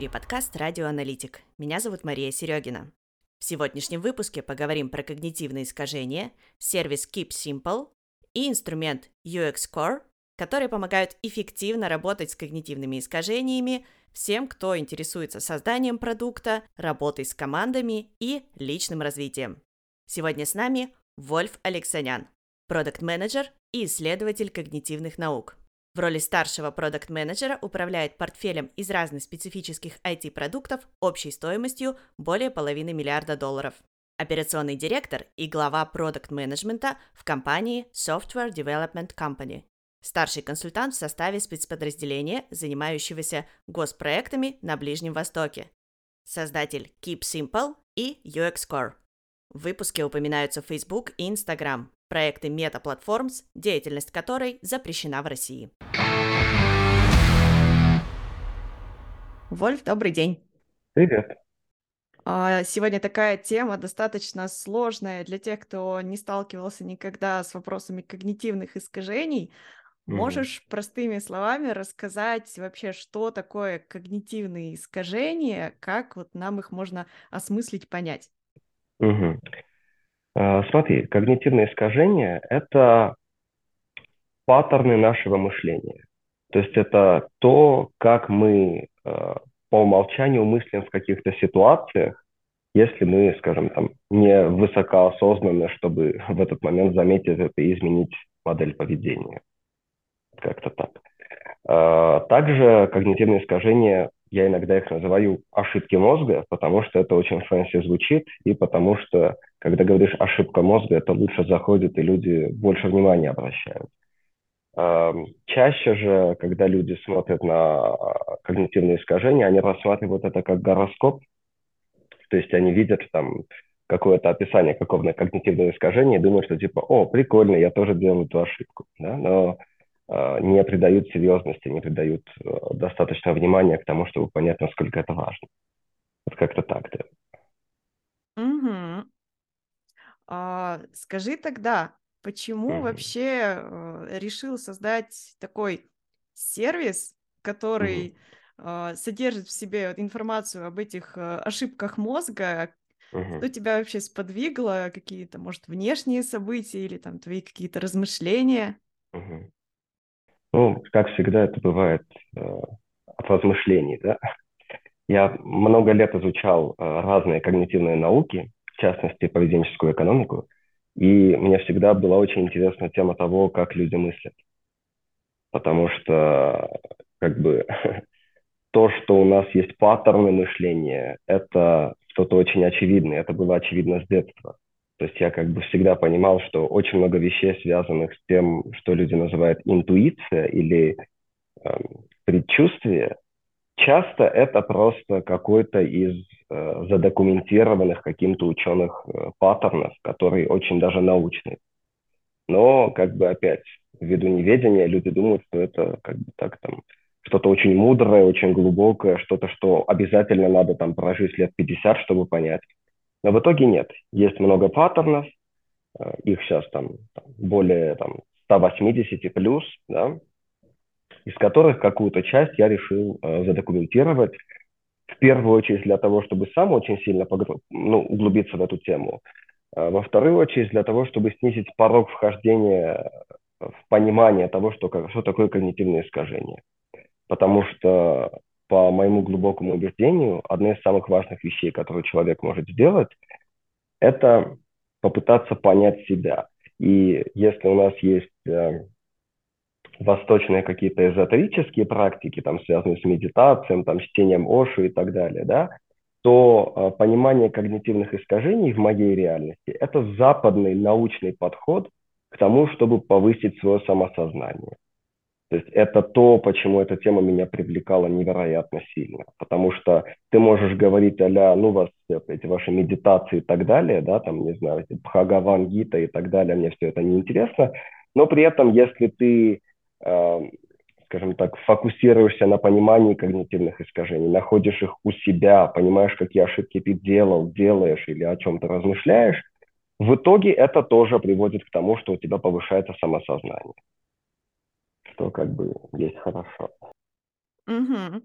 Эфире подкаст «Радиоаналитик». Меня зовут Мария Серегина. В сегодняшнем выпуске поговорим про когнитивные искажения, сервис Keep Simple и инструмент UX Core, которые помогают эффективно работать с когнитивными искажениями всем, кто интересуется созданием продукта, работой с командами и личным развитием. Сегодня с нами Вольф Алексанян, продукт-менеджер и исследователь когнитивных наук. В роли старшего продукт-менеджера управляет портфелем из разных специфических IT-продуктов общей стоимостью более половины миллиарда долларов. Операционный директор и глава продукт-менеджмента в компании Software Development Company. Старший консультант в составе спецподразделения, занимающегося госпроектами на Ближнем Востоке. Создатель Keep Simple и UX Core. В выпуске упоминаются Facebook и Instagram, проекты Meta Platforms, деятельность которой запрещена в России. Вольф, добрый день. Привет. А, сегодня такая тема достаточно сложная для тех, кто не сталкивался никогда с вопросами когнитивных искажений. Можешь простыми словами рассказать вообще, что такое когнитивные искажения, как вот нам их можно осмыслить, понять? Угу. Смотри, когнитивные искажения – это паттерны нашего мышления. То есть это то, как мы э, по умолчанию мыслим в каких-то ситуациях, если мы, скажем, там, не высокоосознанны, чтобы в этот момент заметить это и изменить модель поведения. Как-то так. А, также когнитивные искажения, я иногда их называю ошибки мозга, потому что это очень fancy звучит, и потому что, когда говоришь ошибка мозга, это лучше заходит, и люди больше внимания обращают. А, чаще же, когда люди смотрят на когнитивные искажения, они рассматривают это как гороскоп, то есть они видят там какое-то описание какого-то когнитивного искажения и думают, что типа, о, прикольно, я тоже делаю эту ошибку. Да? Но не придают серьезности, не придают э, достаточно внимания к тому, чтобы понять, насколько это важно. Вот как-то так, да. Угу. А, скажи тогда, почему угу. вообще э, решил создать такой сервис, который угу. содержит в себе информацию об этих ошибках мозга, угу. что тебя вообще сподвигло, какие-то, может, внешние события или там твои какие-то размышления? Угу. Ну, как всегда это бывает э, от размышлений, да. Я много лет изучал э, разные когнитивные науки, в частности, поведенческую экономику, и мне всегда была очень интересна тема того, как люди мыслят. Потому что, как бы, то, что у нас есть паттерны мышления, это что-то очень очевидное, это было очевидно с детства. То есть я как бы всегда понимал, что очень много вещей, связанных с тем, что люди называют интуиция или э, предчувствие, часто это просто какой-то из э, задокументированных каким-то ученых э, паттернов, которые очень даже научные. Но как бы опять, ввиду неведения, люди думают, что это как бы так там что-то очень мудрое, очень глубокое, что-то, что обязательно надо там прожить лет 50, чтобы понять. Но в итоге нет. Есть много паттернов, э, их сейчас там, более там, 180 плюс, да, из которых какую-то часть я решил э, задокументировать, в первую очередь для того, чтобы сам очень сильно погру... ну, углубиться в эту тему, а во вторую очередь для того, чтобы снизить порог вхождения в понимание того, что, что такое когнитивное искажение. Потому что по моему глубокому убеждению, одна из самых важных вещей, которые человек может сделать, это попытаться понять себя. И если у нас есть э, восточные какие-то эзотерические практики, там, связанные с медитацией, там, чтением Оши и так далее, да, то э, понимание когнитивных искажений в моей реальности – это западный научный подход к тому, чтобы повысить свое самосознание. То есть это то, почему эта тема меня привлекала невероятно сильно. Потому что ты можешь говорить а ну, вас эти ваши медитации и так далее, да, там, не знаю, эти Бхагаван Гита и так далее, мне все это неинтересно. Но при этом, если ты, э, скажем так, фокусируешься на понимании когнитивных искажений, находишь их у себя, понимаешь, какие ошибки ты делал, делаешь или о чем-то размышляешь, в итоге это тоже приводит к тому, что у тебя повышается самосознание что как бы есть хорошо. Угу.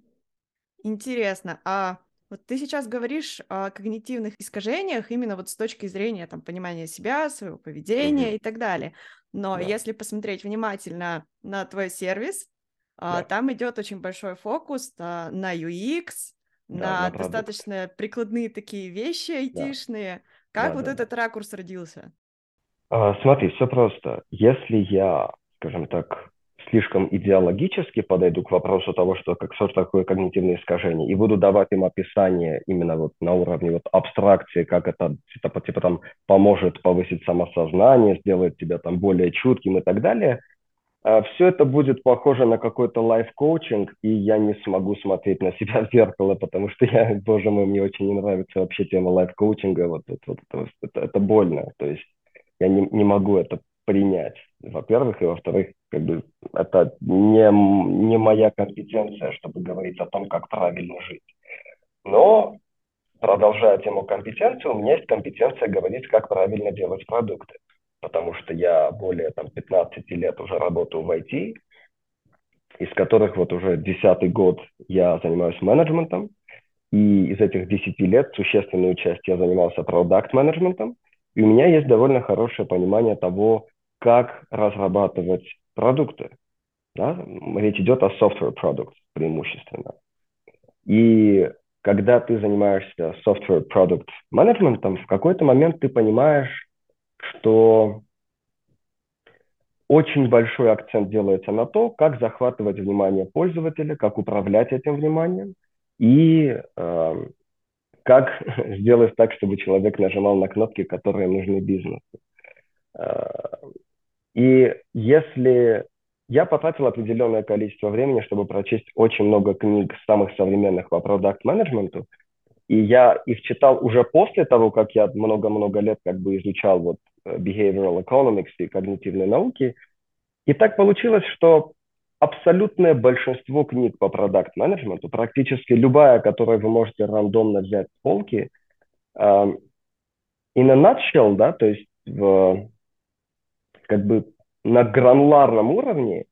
Интересно. А вот ты сейчас говоришь о когнитивных искажениях именно вот с точки зрения там понимания себя, своего поведения mm-hmm. и так далее. Но да. если посмотреть внимательно на твой сервис, а, да. там идет очень большой фокус а, на UX, да, на, на достаточно прикладные такие вещи айтишные. Да. Как да, вот да. этот ракурс родился? А, смотри, все просто. Если я, скажем так, слишком идеологически подойду к вопросу того, что как что такое когнитивное искажение, и буду давать им описание именно вот на уровне вот абстракции, как это типа, типа там поможет повысить самосознание, сделает тебя там более чутким и так далее, а, все это будет похоже на какой-то лайф-коучинг, и я не смогу смотреть на себя в зеркало, потому что я, боже мой, мне очень не нравится вообще тема лайф-коучинга, вот, вот, вот это, это больно, то есть я не, не могу это принять, во-первых, и во-вторых, как бы это не, не моя компетенция, чтобы говорить о том, как правильно жить. Но, продолжая тему компетенции, у меня есть компетенция говорить, как правильно делать продукты, потому что я более там, 15 лет уже работаю в IT, из которых вот уже десятый год я занимаюсь менеджментом, и из этих 10 лет существенную часть я занимался продукт-менеджментом, и у меня есть довольно хорошее понимание того, как разрабатывать продукты. Да? Речь идет о software products преимущественно. И когда ты занимаешься software product менеджментом, в какой-то момент ты понимаешь, что очень большой акцент делается на то, как захватывать внимание пользователя, как управлять этим вниманием и э, как сделать так, чтобы человек нажимал на кнопки, которые нужны бизнесу. Э, и если я потратил определенное количество времени, чтобы прочесть очень много книг самых современных по продакт-менеджменту, и я их читал уже после того, как я много-много лет как бы изучал вот э, behavioral economics и когнитивные науки. И так получилось, что абсолютное большинство книг по продакт-менеджменту, практически любая, которую вы можете рандомно взять с полки, uh, in a nutshell, да, то есть в как бы на грануларном уровне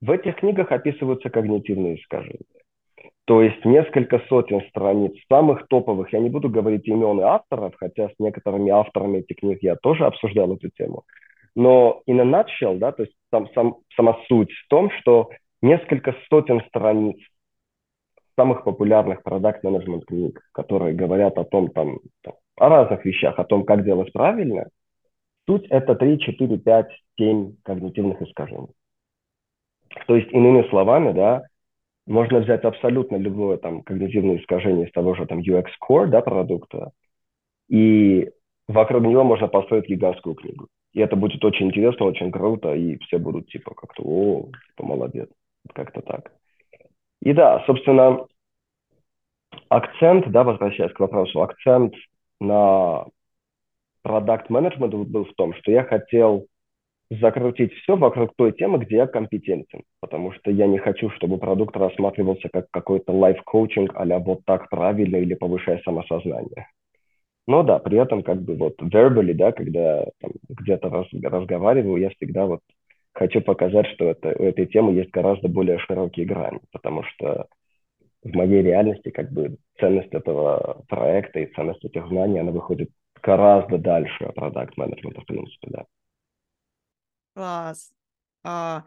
в этих книгах описываются когнитивные искажения. То есть несколько сотен страниц самых топовых, я не буду говорить имен авторов, хотя с некоторыми авторами этих книг я тоже обсуждал эту тему. Но in a nutshell, да, то есть сам, сам, сама суть в том, что несколько сотен страниц самых популярных продакт-менеджмент книг, которые говорят о том, там, там, о разных вещах, о том, как делать правильно – Суть – это 3, 4, 5, 7 когнитивных искажений. То есть, иными словами, да, можно взять абсолютно любое там когнитивное искажение из того же там UX Core, да, продукта, и вокруг него можно построить гигантскую книгу. И это будет очень интересно, очень круто, и все будут типа как-то, о, типа молодец, как-то так. И да, собственно, акцент, да, возвращаясь к вопросу, акцент на продакт-менеджмент был в том, что я хотел закрутить все вокруг той темы, где я компетентен, потому что я не хочу, чтобы продукт рассматривался как какой-то лайф-коучинг а вот так правильно или повышая самосознание. Но да, при этом как бы вот verbally, да, когда там, где-то раз, разговариваю, я всегда вот хочу показать, что это, у этой темы есть гораздо более широкие грани, потому что в моей реальности как бы ценность этого проекта и ценность этих знаний, она выходит гораздо дальше продакт-менеджмента, в принципе, да. Класс. А,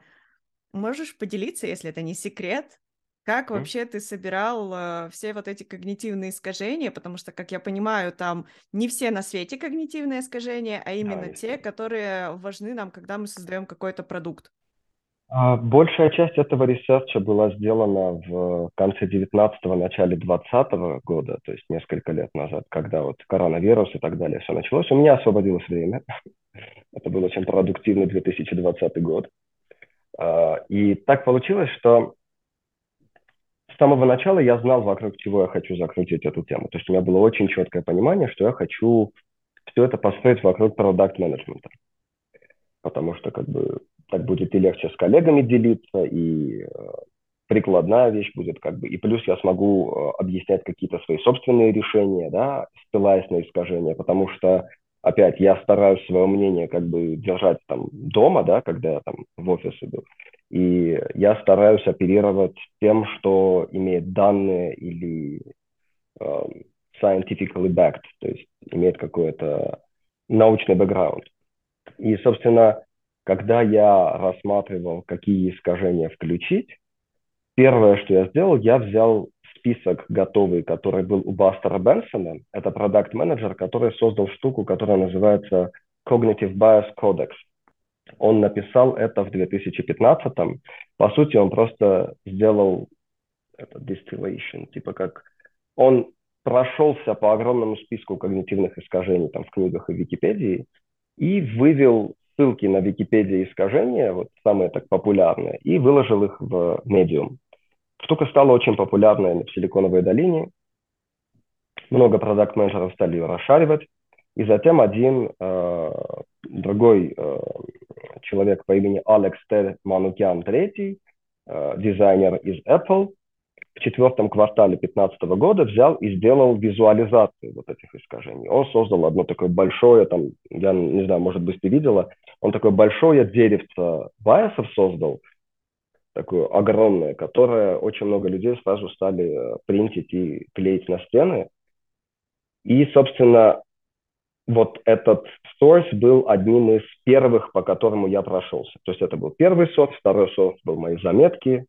можешь поделиться, если это не секрет, как mm. вообще ты собирал э, все вот эти когнитивные искажения? Потому что, как я понимаю, там не все на свете когнитивные искажения, а именно да, те, которые важны нам, когда мы создаем какой-то продукт. А, большая часть этого research а была сделана в конце 19-го, начале 20 года, то есть несколько лет назад, когда вот коронавирус и так далее все началось. У меня освободилось время. Это был очень продуктивный 2020 год. А, и так получилось, что с самого начала я знал, вокруг чего я хочу закрутить эту тему. То есть у меня было очень четкое понимание, что я хочу все это построить вокруг продукт-менеджмента. Потому что как бы так будет и легче с коллегами делиться, и э, прикладная вещь будет как бы, и плюс я смогу э, объяснять какие-то свои собственные решения, да, ссылаясь на искажения, потому что, опять, я стараюсь свое мнение как бы держать там дома, да, когда я там в офис иду, И я стараюсь оперировать тем, что имеет данные или uh, scientifically backed, то есть имеет какой-то научный бэкграунд. И, собственно, когда я рассматривал, какие искажения включить, первое, что я сделал, я взял список готовый, который был у Бастера Бенсона. Это продукт-менеджер, который создал штуку, которая называется Cognitive Bias Codex. Он написал это в 2015 -м. По сути, он просто сделал это distillation, типа как он прошелся по огромному списку когнитивных искажений там в книгах и Википедии и вывел ссылки на Википедии искажения, вот самые так популярные, и выложил их в Medium. Штука стала очень популярной в Силиконовой долине. Много продакт-менеджеров стали ее расшаривать. И затем один э, другой э, человек по имени Алекс Т. Манукян III, э, дизайнер из Apple, в четвертом квартале 2015 года взял и сделал визуализацию вот этих искажений. Он создал одно такое большое, там, я не знаю, может быть, ты видела, он такое большое деревце байесов создал, такое огромное, которое очень много людей сразу стали э, принтить и клеить на стены. И, собственно, вот этот source был одним из первых, по которому я прошелся. То есть это был первый софт, второй софт был мои заметки,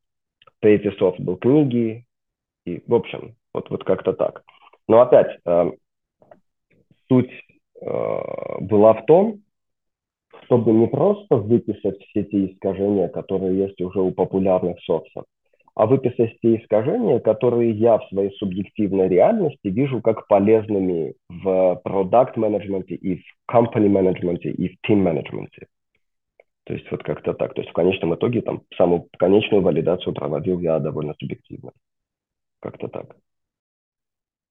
третий софт был книги, и, в общем, вот, вот как-то так. Но опять, э, суть э, была в том, чтобы не просто выписать все те искажения, которые есть уже у популярных соцсетей, а выписать те искажения, которые я в своей субъективной реальности вижу как полезными в продукт-менеджменте и в company-менеджменте и в team-менеджменте. То есть вот как-то так. То есть в конечном итоге там самую конечную валидацию проводил я довольно субъективно. Как-то так.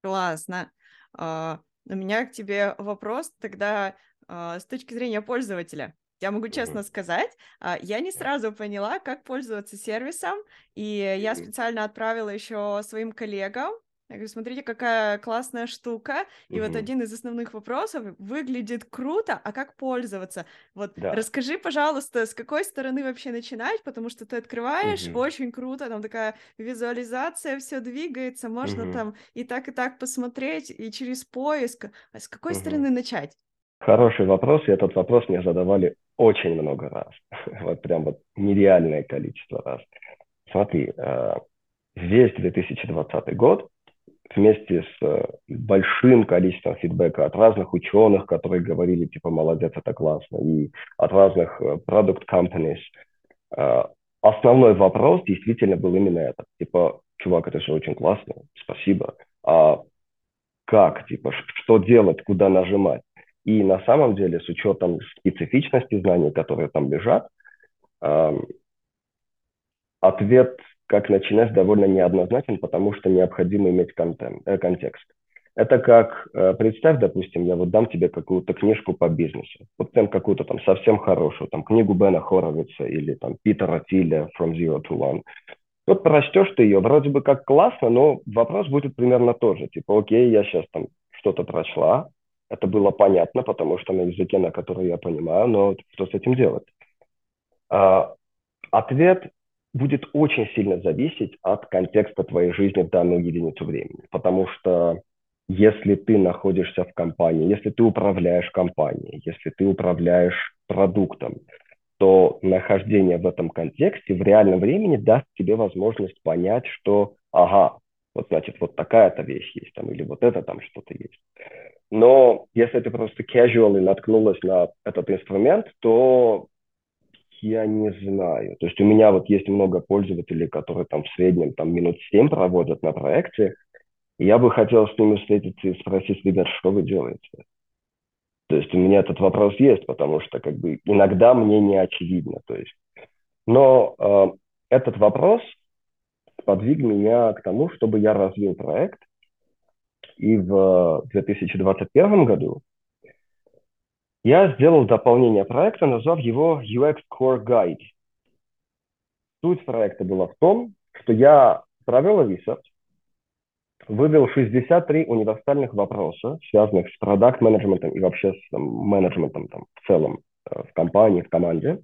Классно. Uh, у меня к тебе вопрос тогда uh, с точки зрения пользователя. Я могу честно сказать, а, я не сразу поняла, как пользоваться сервисом, и я специально отправила еще своим коллегам. Я говорю, смотрите, какая классная штука. И mm-hmm. вот один из основных вопросов выглядит круто, а как пользоваться? Вот да. расскажи, пожалуйста, с какой стороны вообще начинать, потому что ты открываешь, mm-hmm. очень круто, там такая визуализация, все двигается, можно mm-hmm. там и так и так посмотреть, и через поиск. А с какой mm-hmm. стороны начать? Хороший вопрос, и этот вопрос мне задавали очень много раз. Вот прям вот нереальное количество раз. Смотри, э, весь 2020 год вместе с э, большим количеством фидбэка от разных ученых, которые говорили, типа, молодец, это классно, и от разных э, product companies, основной вопрос действительно был именно этот. Типа, чувак, это все очень классно, спасибо. А как, типа, что делать, куда нажимать? И на самом деле, с учетом специфичности знаний, которые там лежат, ответ, как начинать, довольно неоднозначен, потому что необходимо иметь контент, э, контекст. Это как, э, представь, допустим, я вот дам тебе какую-то книжку по бизнесу, вот прям какую-то там совсем хорошую, там книгу Бена Хоровица или там Питера Тиля From Zero to One. Вот прочтешь ты ее, вроде бы как классно, но вопрос будет примерно тот же. Типа, окей, я сейчас там что-то прочла, это было понятно, потому что на языке, на который я понимаю, но что с этим делать? А, ответ будет очень сильно зависеть от контекста твоей жизни в данную единицу времени, потому что если ты находишься в компании, если ты управляешь компанией, если ты управляешь продуктом, то нахождение в этом контексте в реальном времени даст тебе возможность понять, что, ага, вот значит, вот такая-то вещь есть там, или вот это там что-то есть. Но если ты просто casually наткнулась на этот инструмент, то я не знаю. То есть у меня вот есть много пользователей, которые там в среднем там минут 7 проводят на проекте. Я бы хотел с ними встретиться и спросить, ребят, что вы делаете? То есть у меня этот вопрос есть, потому что как бы иногда мне не очевидно. То есть. Но э, этот вопрос подвиг меня к тому, чтобы я развил проект и в 2021 году я сделал дополнение проекта, назвав его UX Core Guide. Суть проекта была в том, что я провел research, вывел 63 универсальных вопроса, связанных с продакт-менеджментом и вообще с менеджментом там, в целом э, в компании, в команде.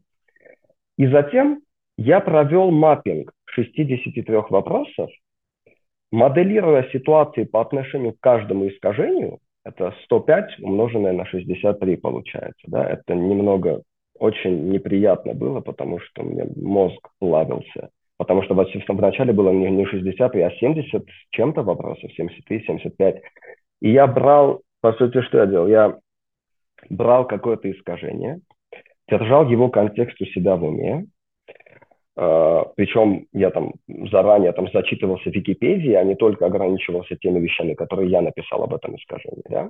И затем я провел маппинг 63 вопросов, моделируя ситуации по отношению к каждому искажению, это 105 умноженное на 63 получается, да, это немного очень неприятно было, потому что меня мозг плавился. Потому что в начале было не 60, а 70 чем-то вопросов, 73, 75. И я брал, по сути, что я делал? Я брал какое-то искажение, держал его контекст у себя в уме, причем я там заранее там зачитывался в Википедии, а не только ограничивался теми вещами, которые я написал об этом искажении, да,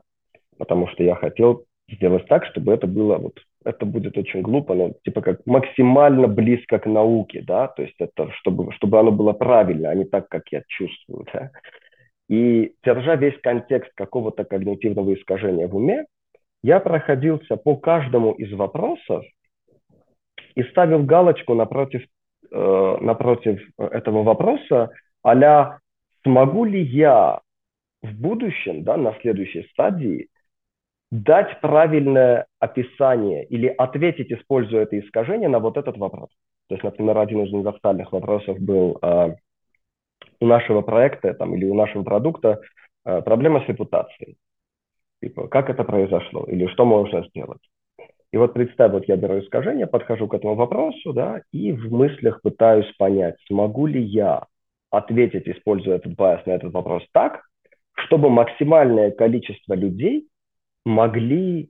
потому что я хотел сделать так, чтобы это было вот это будет очень глупо, но типа как максимально близко к науке, да, то есть это чтобы чтобы оно было правильно, а не так, как я чувствую, да. И держа весь контекст какого-то когнитивного искажения в уме, я проходился по каждому из вопросов и ставил галочку напротив э, напротив этого вопроса, а смогу ли я в будущем, да, на следующей стадии дать правильное описание или ответить, используя это искажение, на вот этот вопрос. То есть, например, один из универсальных вопросов был э, у нашего проекта там, или у нашего продукта э, проблема с репутацией. Типа, как это произошло или что можно сделать. И вот представь, вот я беру искажение, подхожу к этому вопросу, да, и в мыслях пытаюсь понять, смогу ли я ответить, используя этот байс на этот вопрос так, чтобы максимальное количество людей могли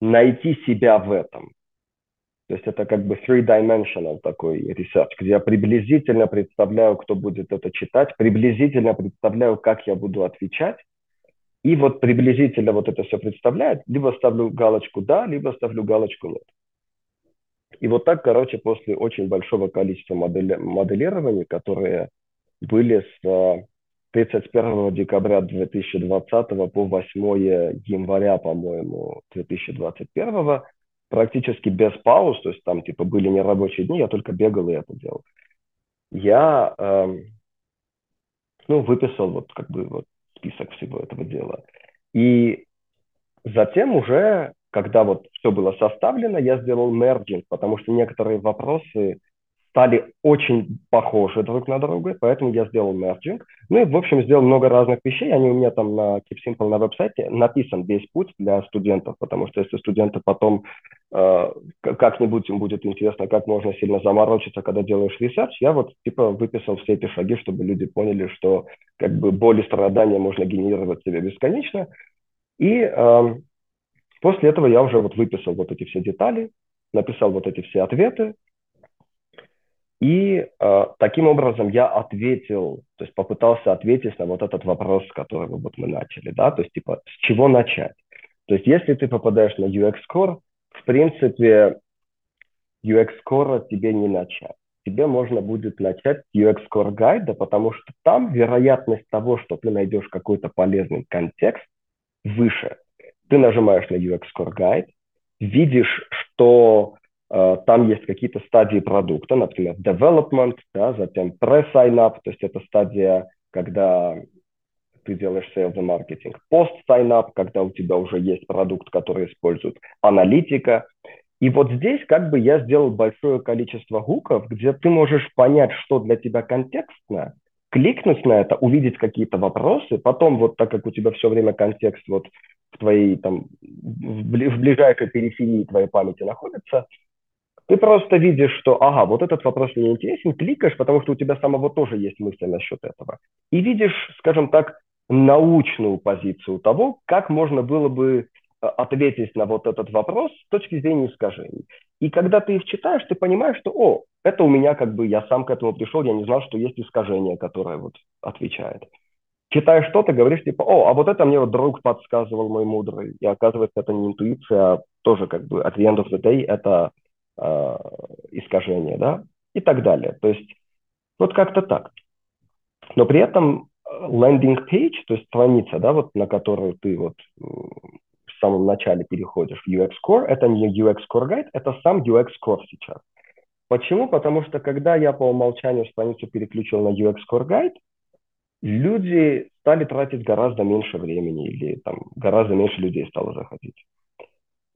найти себя в этом. То есть это как бы three-dimensional такой research, где я приблизительно представляю, кто будет это читать, приблизительно представляю, как я буду отвечать, и вот приблизительно вот это все представляет, либо ставлю галочку «да», либо ставлю галочку «нет». И вот так, короче, после очень большого количества модели, моделирования, которые были с 31 декабря 2020 по 8 января, по-моему, 2021, практически без пауз, то есть там типа были нерабочие дни, я только бегал и это делал. Я э, ну, выписал вот как бы вот список всего этого дела. И затем уже, когда вот все было составлено, я сделал мерджинг, потому что некоторые вопросы стали очень похожи друг на друга, поэтому я сделал merging. Ну и, в общем, сделал много разных вещей. Они у меня там на Keep Simple на веб-сайте написан весь путь для студентов, потому что если студенты потом э, как-нибудь им будет интересно, как можно сильно заморочиться, когда делаешь research, я вот типа выписал все эти шаги, чтобы люди поняли, что как бы боль страдания можно генерировать себе бесконечно. И э, после этого я уже вот выписал вот эти все детали, написал вот эти все ответы, и э, таким образом я ответил, то есть попытался ответить на вот этот вопрос, который вот мы начали, да, то есть типа с чего начать. То есть если ты попадаешь на UX Core, в принципе, UX Core тебе не начать. Тебе можно будет начать с UX Core гайда, потому что там вероятность того, что ты найдешь какой-то полезный контекст, выше. Ты нажимаешь на UX Core Guide, видишь, что там есть какие-то стадии продукта, например, development, да, затем pre-sign up, то есть это стадия, когда ты делаешь sales и маркетинг, post-sign up, когда у тебя уже есть продукт, который используют, аналитика. И вот здесь как бы я сделал большое количество гуков, где ты можешь понять, что для тебя контекстно, кликнуть на это, увидеть какие-то вопросы, потом вот так как у тебя все время контекст вот в твоей там в ближайшей периферии твоей памяти находится, ты просто видишь, что, ага, вот этот вопрос мне интересен, кликаешь, потому что у тебя самого тоже есть мысли насчет этого. И видишь, скажем так, научную позицию того, как можно было бы э, ответить на вот этот вопрос с точки зрения искажений. И когда ты их читаешь, ты понимаешь, что, о, это у меня как бы, я сам к этому пришел, я не знал, что есть искажение, которое вот отвечает. Читаешь что-то, говоришь типа, о, а вот это мне вот друг подсказывал мой мудрый. И оказывается, это не интуиция, а тоже как бы at the end of the day это э, искажения, да, и так далее. То есть вот как-то так. Но при этом landing page, то есть страница, да, вот на которую ты вот в самом начале переходишь в UX Core, это не UX Core Guide, это сам UX Core сейчас. Почему? Потому что когда я по умолчанию страницу переключил на UX Core Guide, люди стали тратить гораздо меньше времени или там гораздо меньше людей стало заходить.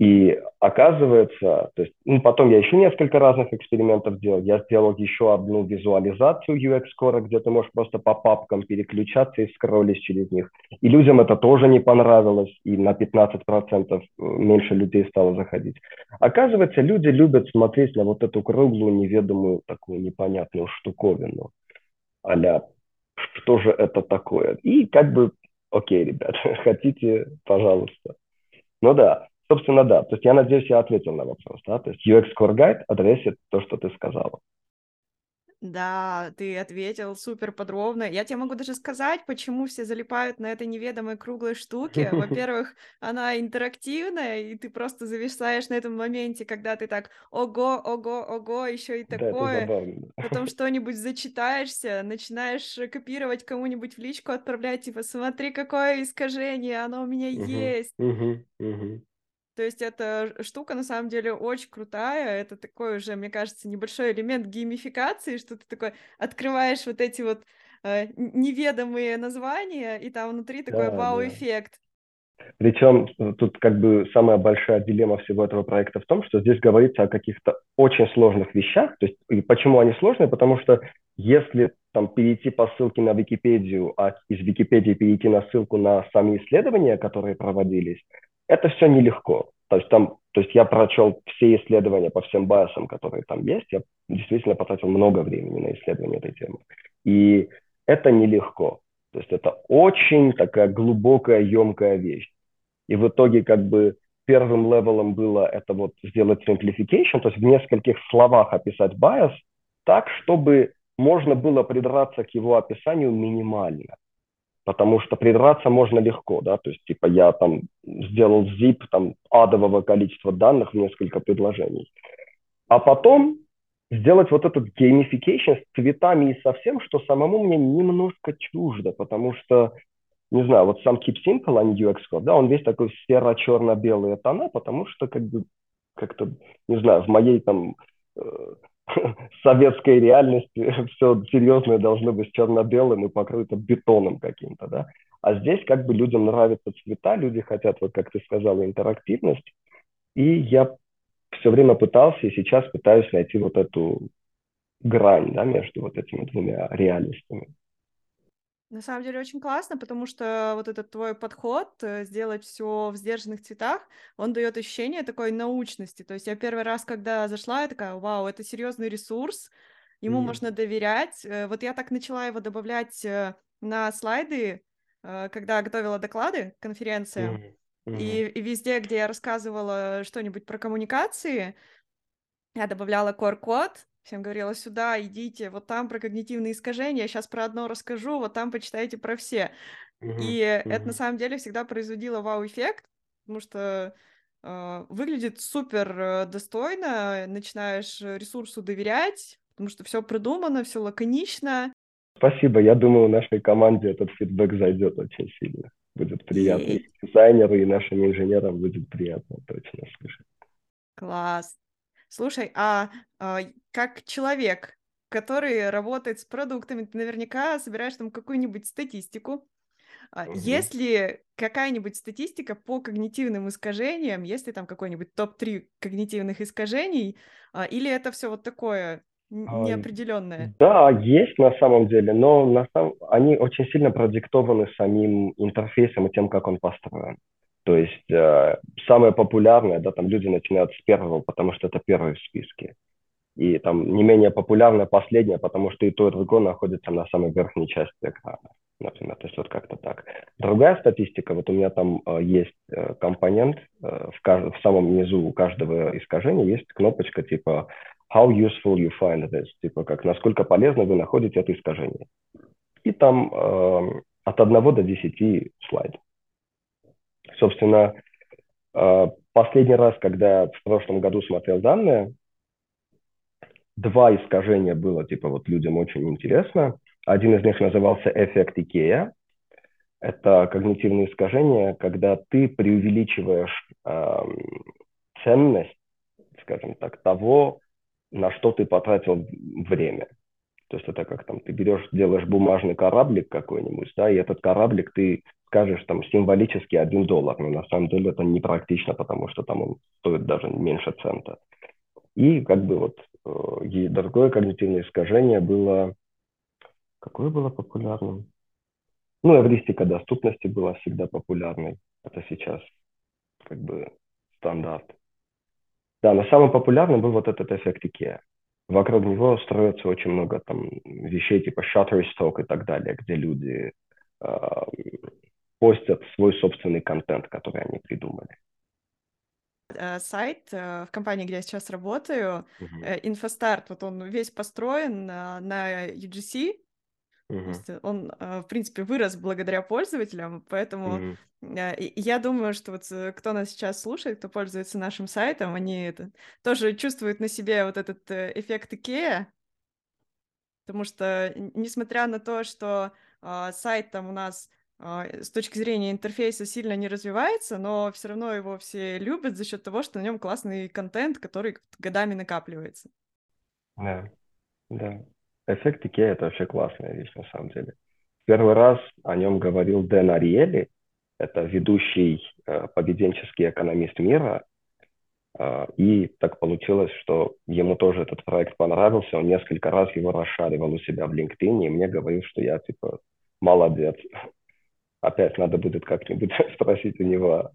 И оказывается, то есть, ну, потом я еще несколько разных экспериментов делал. Я сделал еще одну визуализацию UX-скора, где ты можешь просто по папкам переключаться и скроллить через них. И людям это тоже не понравилось, и на 15% э, меньше людей стало заходить. Оказывается, люди любят смотреть на вот эту круглую, неведомую, такую непонятную штуковину. Аля, что же это такое? И как бы, окей, ребят, хотите, пожалуйста. Ну да, Собственно, да. То есть я надеюсь, я ответил на вопрос. Да? То есть UX Core Guide адресит то, что ты сказала. Да, ты ответил супер подробно. Я тебе могу даже сказать, почему все залипают на этой неведомой круглой штуке. Во-первых, она интерактивная, и ты просто зависаешь на этом моменте, когда ты так ого, ого, ого, еще и такое. Да, Потом что-нибудь зачитаешься, начинаешь копировать кому-нибудь в личку, отправлять, типа, смотри, какое искажение, оно у меня есть. То есть эта штука на самом деле очень крутая. Это такой уже, мне кажется, небольшой элемент геймификации, что ты такой открываешь вот эти вот э, неведомые названия, и там внутри такой да, вау-эффект. Причем э, тут как бы самая большая дилемма всего этого проекта в том, что здесь говорится о каких-то очень сложных вещах. То есть, и почему они сложные? Потому что если там перейти по ссылке на Википедию, а из Википедии перейти на ссылку на сами исследования, которые проводились, это все нелегко. То есть там, то есть я прочел все исследования по всем байсам, которые там есть. Я действительно потратил много времени на исследование этой темы. И это нелегко. То есть это очень такая глубокая, емкая вещь. И в итоге как бы первым level ом было это вот сделать simplification, то есть в нескольких словах описать bias так, чтобы можно было придраться к его описанию минимально потому что придраться можно легко, да, то есть, типа, я там сделал zip там адового количества данных в несколько предложений. А потом сделать вот этот gamification с цветами и со всем, что самому мне немножко чуждо, потому что, не знаю, вот сам Keep Simple, а не UX Code, да, он весь такой серо-черно-белые тона, потому что, как бы, как-то, не знаю, в моей там э, советской реальности все серьезное должно быть черно-белым и покрыто бетоном каким-то, да. А здесь как бы людям нравятся цвета, люди хотят, вот как ты сказала, интерактивность. И я все время пытался и сейчас пытаюсь найти вот эту грань, да, между вот этими двумя реальностями. На самом деле очень классно, потому что вот этот твой подход э, сделать все в сдержанных цветах, он дает ощущение такой научности. То есть я первый раз, когда зашла, я такая, вау, это серьезный ресурс, ему mm. можно доверять. Э, вот я так начала его добавлять э, на слайды, когда готовила доклады конференции, mm. Mm-hmm. И, и везде, где я рассказывала что-нибудь про коммуникации, я добавляла core-код, Всем говорила, сюда идите, вот там про когнитивные искажения, я сейчас про одно расскажу, вот там почитайте про все. И uh-huh. это на самом деле всегда производило вау-эффект, потому что э, выглядит супер э, достойно, начинаешь ресурсу доверять, потому что все продумано, все лаконично. Спасибо, я думаю, нашей команде этот фидбэк зайдет очень сильно. Будет приятно. И дизайнеру, и нашим инженерам будет приятно точно слышать. Класс. Слушай, а, а как человек, который работает с продуктами, ты наверняка собираешь там какую-нибудь статистику. Угу. Есть ли какая-нибудь статистика по когнитивным искажениям? Есть ли там какой-нибудь топ-3 когнитивных искажений? А, или это все вот такое неопределенное? Да, есть на самом деле, но на самом... они очень сильно продиктованы самим интерфейсом и тем, как он построен. То есть э, самое популярное, да, там люди начинают с первого, потому что это первый в списке. И там не менее популярное последнее, потому что и то, и другое находится на самой верхней части экрана, например. То есть вот как-то так. Другая статистика, вот у меня там э, есть э, компонент, э, в, кажд... в самом низу у каждого искажения есть кнопочка типа how useful you find this, типа как насколько полезно вы находите это искажение. И там э, от 1 до 10 слайдов. Собственно, э, последний раз, когда в прошлом году смотрел данные, два искажения было, типа, вот людям очень интересно. Один из них назывался эффект Икея. Это когнитивное искажение, когда ты преувеличиваешь э, ценность, скажем так, того, на что ты потратил время. То есть это как там ты берешь, делаешь бумажный кораблик какой-нибудь, да, и этот кораблик ты скажешь там символически один доллар, но на самом деле это непрактично, потому что там он стоит даже меньше цента. И как бы вот э, другое когнитивное искажение было... Какое было популярным? Ну, эвристика доступности была всегда популярной. Это сейчас как бы стандарт. Да, но самым популярным был вот этот эффект Икеа. Вокруг него строится очень много там вещей типа Shutterstock и так далее, где люди э, постят свой собственный контент, который они придумали. Э, сайт э, в компании, где я сейчас работаю, uh-huh. InfoStart, вот он весь построен на UGC, Uh-huh. То есть он, в принципе, вырос благодаря пользователям, поэтому uh-huh. я думаю, что вот кто нас сейчас слушает, кто пользуется нашим сайтом, они это, тоже чувствуют на себе вот этот эффект Икея, потому что, несмотря на то, что э, сайт там у нас с точки зрения интерфейса сильно не развивается, но все равно его все любят за счет того, что на нем классный контент, который годами накапливается. Да, да. Эффект Икея — это вообще классная вещь на самом деле. Первый раз о нем говорил Дэн Ариэли, это ведущий э, поведенческий экономист мира, э, и так получилось, что ему тоже этот проект понравился, он несколько раз его расшаривал у себя в LinkedIn, и мне говорил, что я, типа, молодец, опять надо будет как-нибудь спросить у него.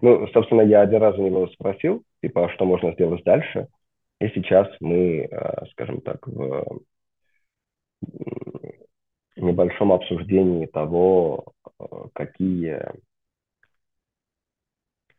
Ну, собственно, я один раз у него спросил, типа, а что можно сделать дальше. И сейчас мы, э, скажем так, в небольшом обсуждении того, э, какие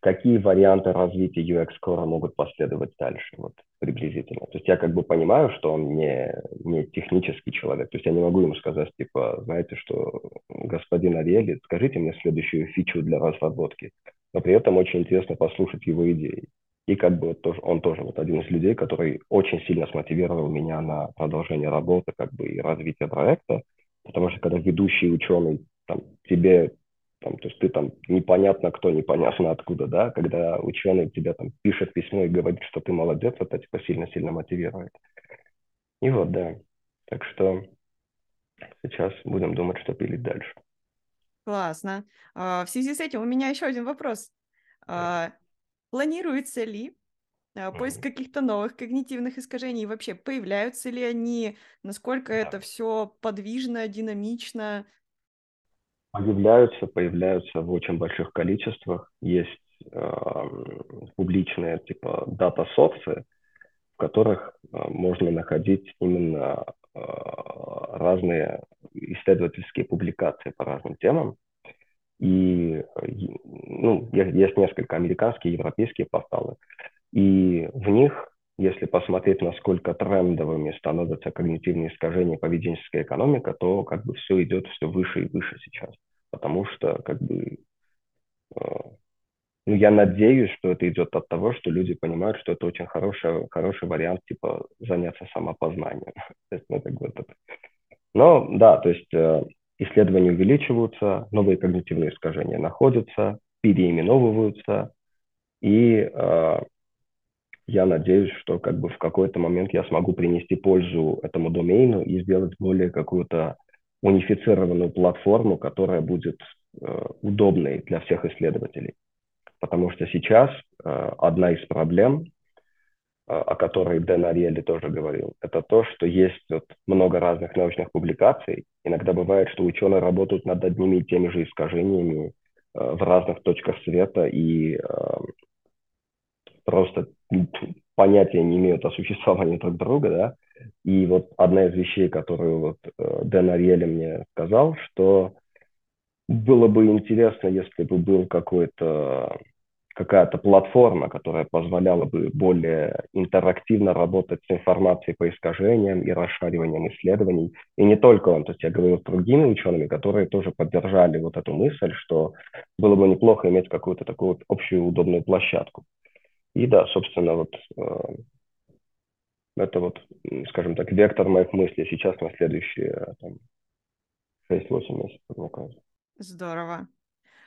какие варианты развития UX Core могут последовать дальше, вот приблизительно. То есть я как бы понимаю, что он не, не технический человек, то есть я не могу ему сказать, типа, знаете, что господин Ариэли, скажите мне следующую фичу для разработки, но при этом очень интересно послушать его идеи. И как бы тоже, он тоже вот один из людей, который очень сильно смотивировал меня на продолжение работы как бы и развитие проекта, потому что когда ведущий ученый там, тебе там, то есть ты там непонятно кто, непонятно откуда, да, когда ученый тебе там пишет письмо и говорит, что ты молодец, это типа сильно-сильно мотивирует. И вот, да. Так что сейчас будем думать, что пилить дальше. Классно. А, в связи с этим у меня еще один вопрос. А, планируется ли а, поиск каких-то новых когнитивных искажений? вообще, появляются ли они? Насколько это все подвижно, динамично? Появляются, появляются в очень больших количествах. Есть э, публичные типа дата-сорсы, в которых э, можно находить именно э, разные исследовательские публикации по разным темам. И ну, есть несколько американские, европейские порталы. И в них если посмотреть, насколько трендовыми становятся когнитивные искажения поведенческая экономика, то как бы все идет все выше и выше сейчас. Потому что как бы э, ну, я надеюсь, что это идет от того, что люди понимают, что это очень хороший, хороший вариант, типа, заняться самопознанием. ну, как бы это... Но, да, то есть э, исследования увеличиваются, новые когнитивные искажения находятся, переименовываются, и э, я надеюсь, что как бы в какой-то момент я смогу принести пользу этому домену и сделать более какую-то унифицированную платформу, которая будет э, удобной для всех исследователей. Потому что сейчас э, одна из проблем, о которой Дэн Ариэли тоже говорил, это то, что есть вот много разных научных публикаций. Иногда бывает, что ученые работают над одними и теми же искажениями э, в разных точках света, и э, просто понятия не имеют о существовании друг друга, да, и вот одна из вещей, которую вот э, Дэн Ариэли мне сказал, что было бы интересно, если бы был какой-то какая-то платформа, которая позволяла бы более интерактивно работать с информацией по искажениям и расшариванием исследований. И не только он, то есть я говорил с другими учеными, которые тоже поддержали вот эту мысль, что было бы неплохо иметь какую-то такую вот общую удобную площадку. И да, собственно, вот э, это вот, скажем так, вектор моих мыслей сейчас на следующие там, 6-8 месяцев. Здорово.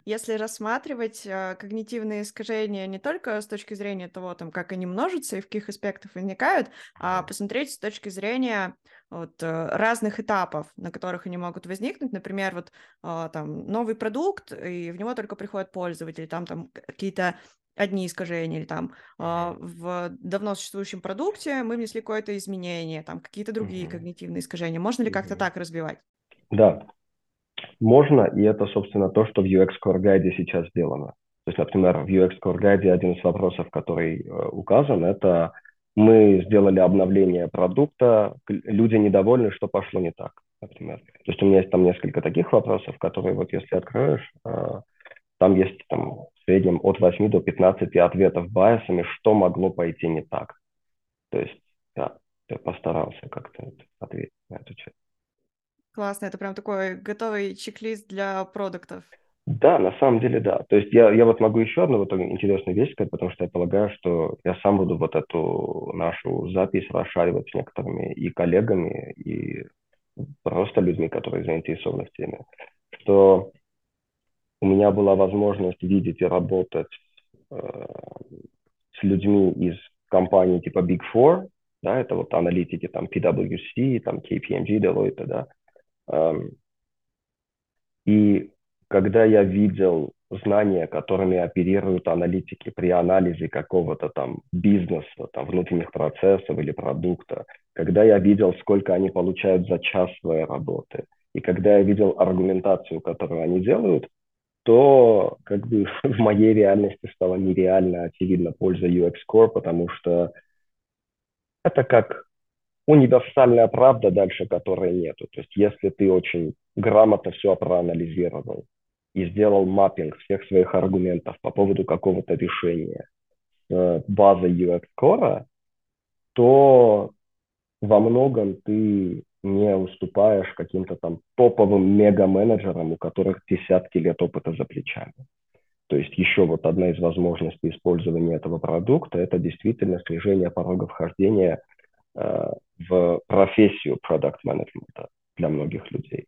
Если рассматривать э, когнитивные искажения не только с точки зрения того, там, как они множатся и в каких аспектах возникают, а посмотреть с точки зрения вот, э, разных этапов, на которых они могут возникнуть. Например, вот э, там новый продукт, и в него только приходят пользователи, там, там какие-то одни искажения, или там э, в давно существующем продукте мы внесли какое-то изменение, там какие-то другие mm-hmm. когнитивные искажения. Можно ли mm-hmm. как-то так развивать? Да, можно, и это, собственно, то, что в UX Core Guide сейчас сделано. То есть, например, в UX Core Guide один из вопросов, который э, указан, это мы сделали обновление продукта, люди недовольны, что пошло не так, например. То есть у меня есть там несколько таких вопросов, которые вот если откроешь, э, там есть там в среднем от 8 до 15 ответов байсами, что могло пойти не так. То есть я, я постарался как-то ответить на эту часть. Классно, это прям такой готовый чек-лист для продуктов. Да, на самом деле, да. То есть я, я вот могу еще одну вот интересную вещь сказать, потому что я полагаю, что я сам буду вот эту нашу запись расшаривать с некоторыми и коллегами, и просто людьми, которые заинтересованы в теме. Что у меня была возможность видеть и работать э, с людьми из компаний типа Big Four, да, это вот аналитики там PwC, там KPMG, Deloitte, да. Эм, и когда я видел знания, которыми оперируют аналитики при анализе какого-то там бизнеса, там внутренних процессов или продукта, когда я видел, сколько они получают за час своей работы, и когда я видел аргументацию, которую они делают, то как бы в моей реальности стало нереально очевидна польза UX Core, потому что это как универсальная правда дальше, которой нету. То есть если ты очень грамотно все проанализировал и сделал маппинг всех своих аргументов по поводу какого-то решения с базой UX Core, то во многом ты не уступаешь каким-то там топовым мега-менеджерам, у которых десятки лет опыта за плечами. То есть еще вот одна из возможностей использования этого продукта – это действительно снижение порога вхождения э, в профессию продукт-менеджмента для многих людей.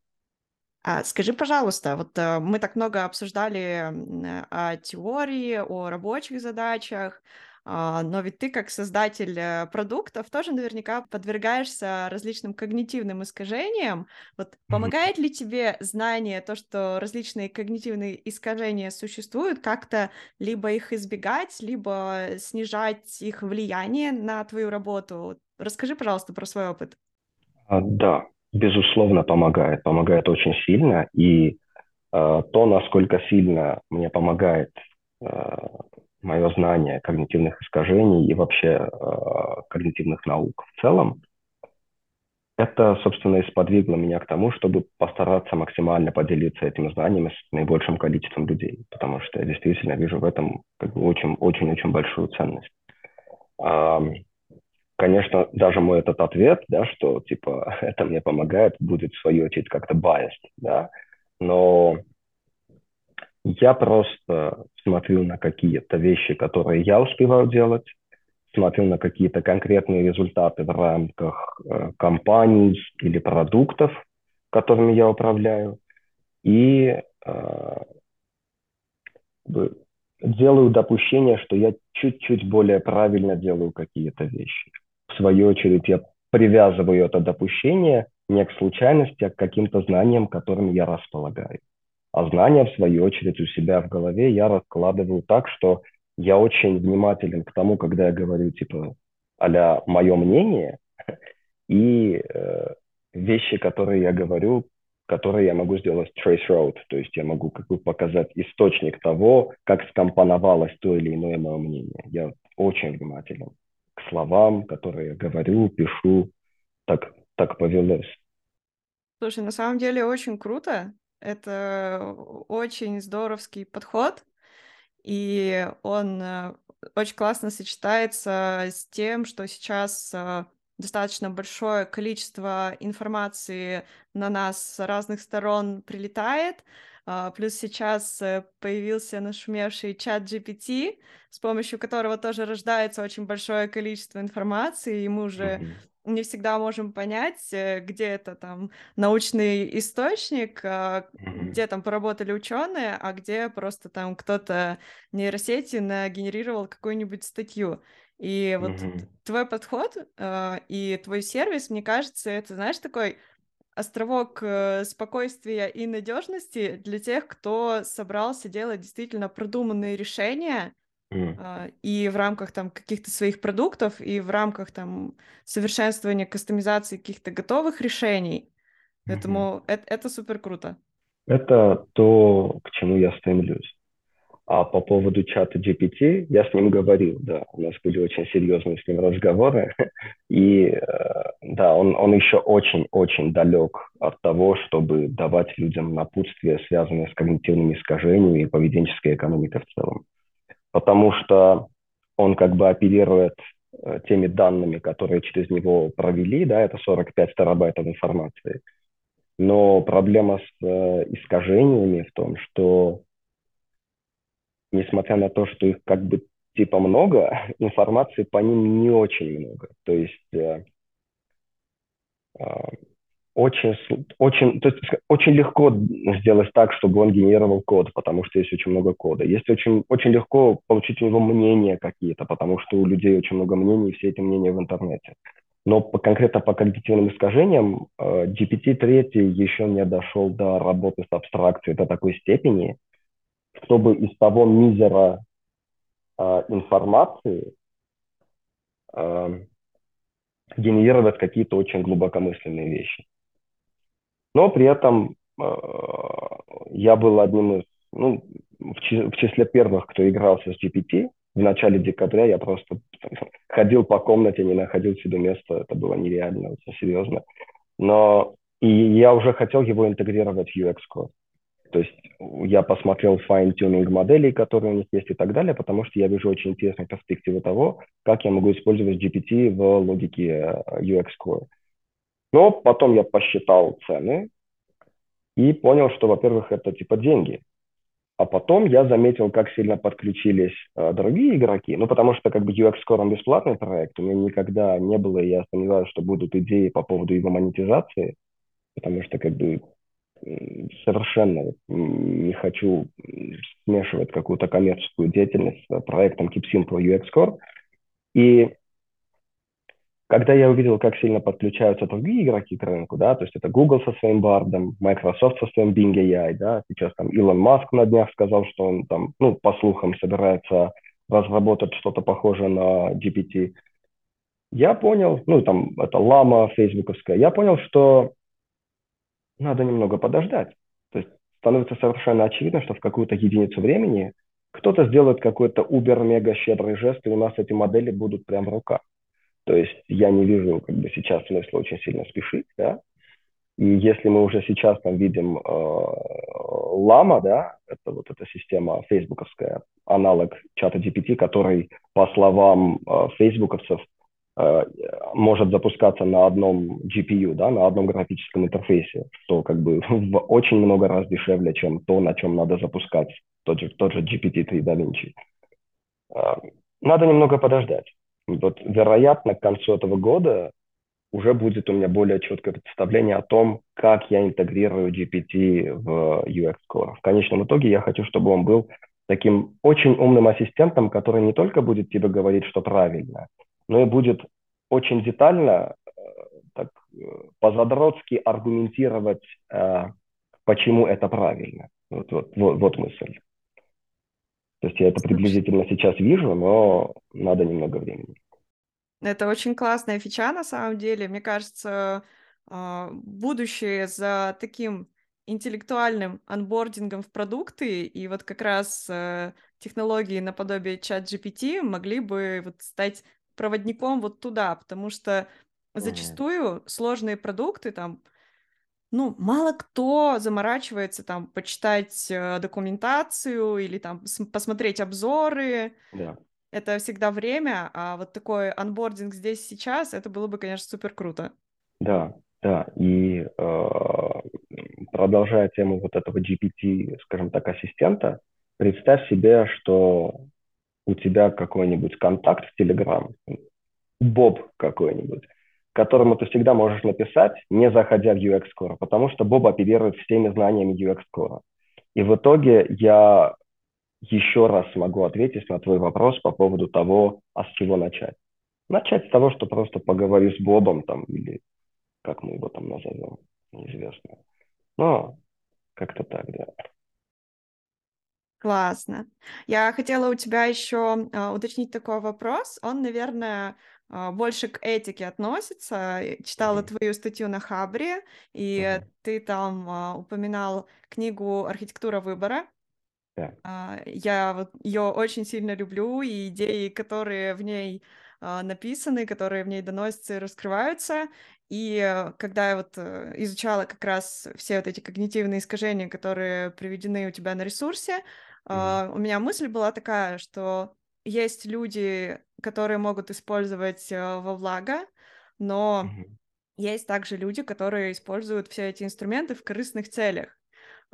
А скажи, пожалуйста, вот э, мы так много обсуждали о теории, о рабочих задачах, а, но ведь ты, как создатель э, продуктов, тоже наверняка подвергаешься различным когнитивным искажениям. Вот помогает ли тебе знание, то, что различные когнитивные искажения существуют, как-то либо их избегать, либо снижать их влияние на твою работу? Расскажи, пожалуйста, про свой опыт. А, да, безусловно, помогает. Помогает очень сильно. И э, то, насколько сильно мне помогает э, мое знание когнитивных искажений и вообще э, когнитивных наук в целом, это, собственно, и сподвигло меня к тому, чтобы постараться максимально поделиться этими знаниями с наибольшим количеством людей, потому что я действительно вижу в этом очень-очень-очень большую ценность. Конечно, даже мой этот ответ, да, что типа это мне помогает, будет в свою очередь как-то biased, да, но я просто смотрю на какие-то вещи, которые я успеваю делать, смотрю на какие-то конкретные результаты в рамках э, компаний или продуктов, которыми я управляю, и э, делаю допущение, что я чуть-чуть более правильно делаю какие-то вещи. В свою очередь, я привязываю это допущение не к случайности, а к каким-то знаниям, которыми я располагаю. А знания, в свою очередь, у себя в голове я раскладываю так, что я очень внимателен к тому, когда я говорю, типа, а мое мнение, и э, вещи, которые я говорю, которые я могу сделать trace road, то есть я могу как бы показать источник того, как скомпоновалось то или иное мое мнение. Я очень внимателен словам, которые я говорю, пишу, так, так повелось. Слушай, на самом деле очень круто, это очень здоровский подход, и он э, очень классно сочетается с тем, что сейчас э, достаточно большое количество информации на нас с разных сторон прилетает. А, плюс сейчас э, появился нашумевший чат GPT, с помощью которого тоже рождается очень большое количество информации, и мы уже не всегда можем понять, э, где это там научный источник, mm-hmm. где там поработали ученые, а где просто там кто-то нейросети нагенерировал какую-нибудь статью. И вот mm-hmm. твой подход э, и твой сервис, мне кажется, это, знаешь, такой островок э, спокойствия и надежности для тех, кто собрался делать действительно продуманные решения, Mm. И в рамках там каких-то своих продуктов, и в рамках там совершенствования, кастомизации каких-то готовых решений. Поэтому mm-hmm. это, это супер круто. Это то, к чему я стремлюсь. А по поводу чата GPT, я с ним говорил, да, у нас были очень серьезные с ним разговоры, и э, да, он, он еще очень-очень далек от того, чтобы давать людям напутствие, связанное с когнитивными искажениями и поведенческой экономикой в целом. Потому что он как бы оперирует э, теми данными, которые через него провели, да, это 45 терабайтов информации. Но проблема с э, искажениями в том, что несмотря на то, что их как бы типа много, информации по ним не очень много. То есть э, э, очень, очень, то есть очень легко сделать так, чтобы он генерировал код, потому что есть очень много кода. Есть очень, очень легко получить у него мнения какие-то, потому что у людей очень много мнений, и все эти мнения в интернете. Но по, конкретно по когнитивным искажениям GPT-3 э, еще не дошел до работы с абстракцией до такой степени, чтобы из того мизера э, информации э, генерировать какие-то очень глубокомысленные вещи. Но при этом э, я был одним из, ну, в, в числе первых, кто игрался с GPT. В начале декабря я просто ходил по комнате, не находил себе места. Это было нереально, очень серьезно. Но и я уже хотел его интегрировать в UX Core. То есть я посмотрел fine-tuning моделей, которые у них есть и так далее, потому что я вижу очень интересные перспективы того, как я могу использовать GPT в логике э, UX Core. Но потом я посчитал цены и понял, что, во-первых, это типа деньги. А потом я заметил, как сильно подключились э, другие игроки. Ну, потому что как бы UX Core бесплатный проект, у меня никогда не было, и я сомневаюсь, что будут идеи по поводу его монетизации, потому что как бы совершенно не хочу смешивать какую-то коммерческую деятельность с проектом Keep Simple UX Core. И когда я увидел, как сильно подключаются другие игроки к рынку, да, то есть это Google со своим бардом, Microsoft со своим Bing AI, да, сейчас там Илон Маск на днях сказал, что он там, ну, по слухам, собирается разработать что-то похожее на GPT. Я понял, ну, там, это лама фейсбуковская, я понял, что надо немного подождать. То есть становится совершенно очевидно, что в какую-то единицу времени кто-то сделает какой-то убер-мега щедрый жест, и у нас эти модели будут прямо в руках. То есть я не вижу как бы сейчас смысла очень сильно спешить, да. И если мы уже сейчас там видим э, Лама, да, это вот эта система фейсбуковская, аналог чата GPT, который, по словам э, фейсбуковцев, может запускаться на одном GPU, да, на одном графическом интерфейсе, что как бы в очень много раз дешевле, чем то, на чем надо запускать тот же, тот же GPT-3 Da Vinci. Э, надо немного подождать. Вот, вероятно, к концу этого года уже будет у меня более четкое представление о том, как я интегрирую GPT в UX Core. В конечном итоге я хочу, чтобы он был таким очень умным ассистентом, который не только будет тебе говорить, что правильно, но и будет очень детально, э, так, э, по-задротски аргументировать, э, почему это правильно. Вот, вот, вот, вот мысль. То есть я это приблизительно сейчас вижу, но надо немного времени. Это очень классная фича на самом деле. Мне кажется, будущее за таким интеллектуальным анбордингом в продукты и вот как раз э, технологии наподобие чат GPT могли бы вот стать проводником вот туда, потому что зачастую сложные продукты там ну, мало кто заморачивается там почитать э, документацию или там посмотреть обзоры. Да. Это всегда время, а вот такой анбординг здесь сейчас, это было бы, конечно, супер круто. Да, да. И э, продолжая тему вот этого GPT, скажем так, ассистента, представь себе, что у тебя какой-нибудь контакт в Telegram, Боб какой-нибудь, которому ты всегда можешь написать, не заходя в UX Core, потому что Боб оперирует всеми знаниями UX Core. И в итоге я еще раз смогу ответить на твой вопрос по поводу того, а с чего начать. Начать с того, что просто поговорю с Бобом там, или как мы его там назовем, неизвестно. Но как-то так, да. Классно. Я хотела у тебя еще э, уточнить такой вопрос. Он, наверное, э, больше к этике относится. Читала mm-hmm. твою статью на Хабре, и mm-hmm. ты там э, упоминал книгу «Архитектура выбора». Yeah. Я вот ее очень сильно люблю, и идеи, которые в ней написаны, которые в ней доносятся и раскрываются. И когда я вот изучала как раз все вот эти когнитивные искажения, которые приведены у тебя на ресурсе, Uh, у меня мысль была такая, что есть люди, которые могут использовать uh, во благо, но uh-huh. есть также люди, которые используют все эти инструменты в корыстных целях.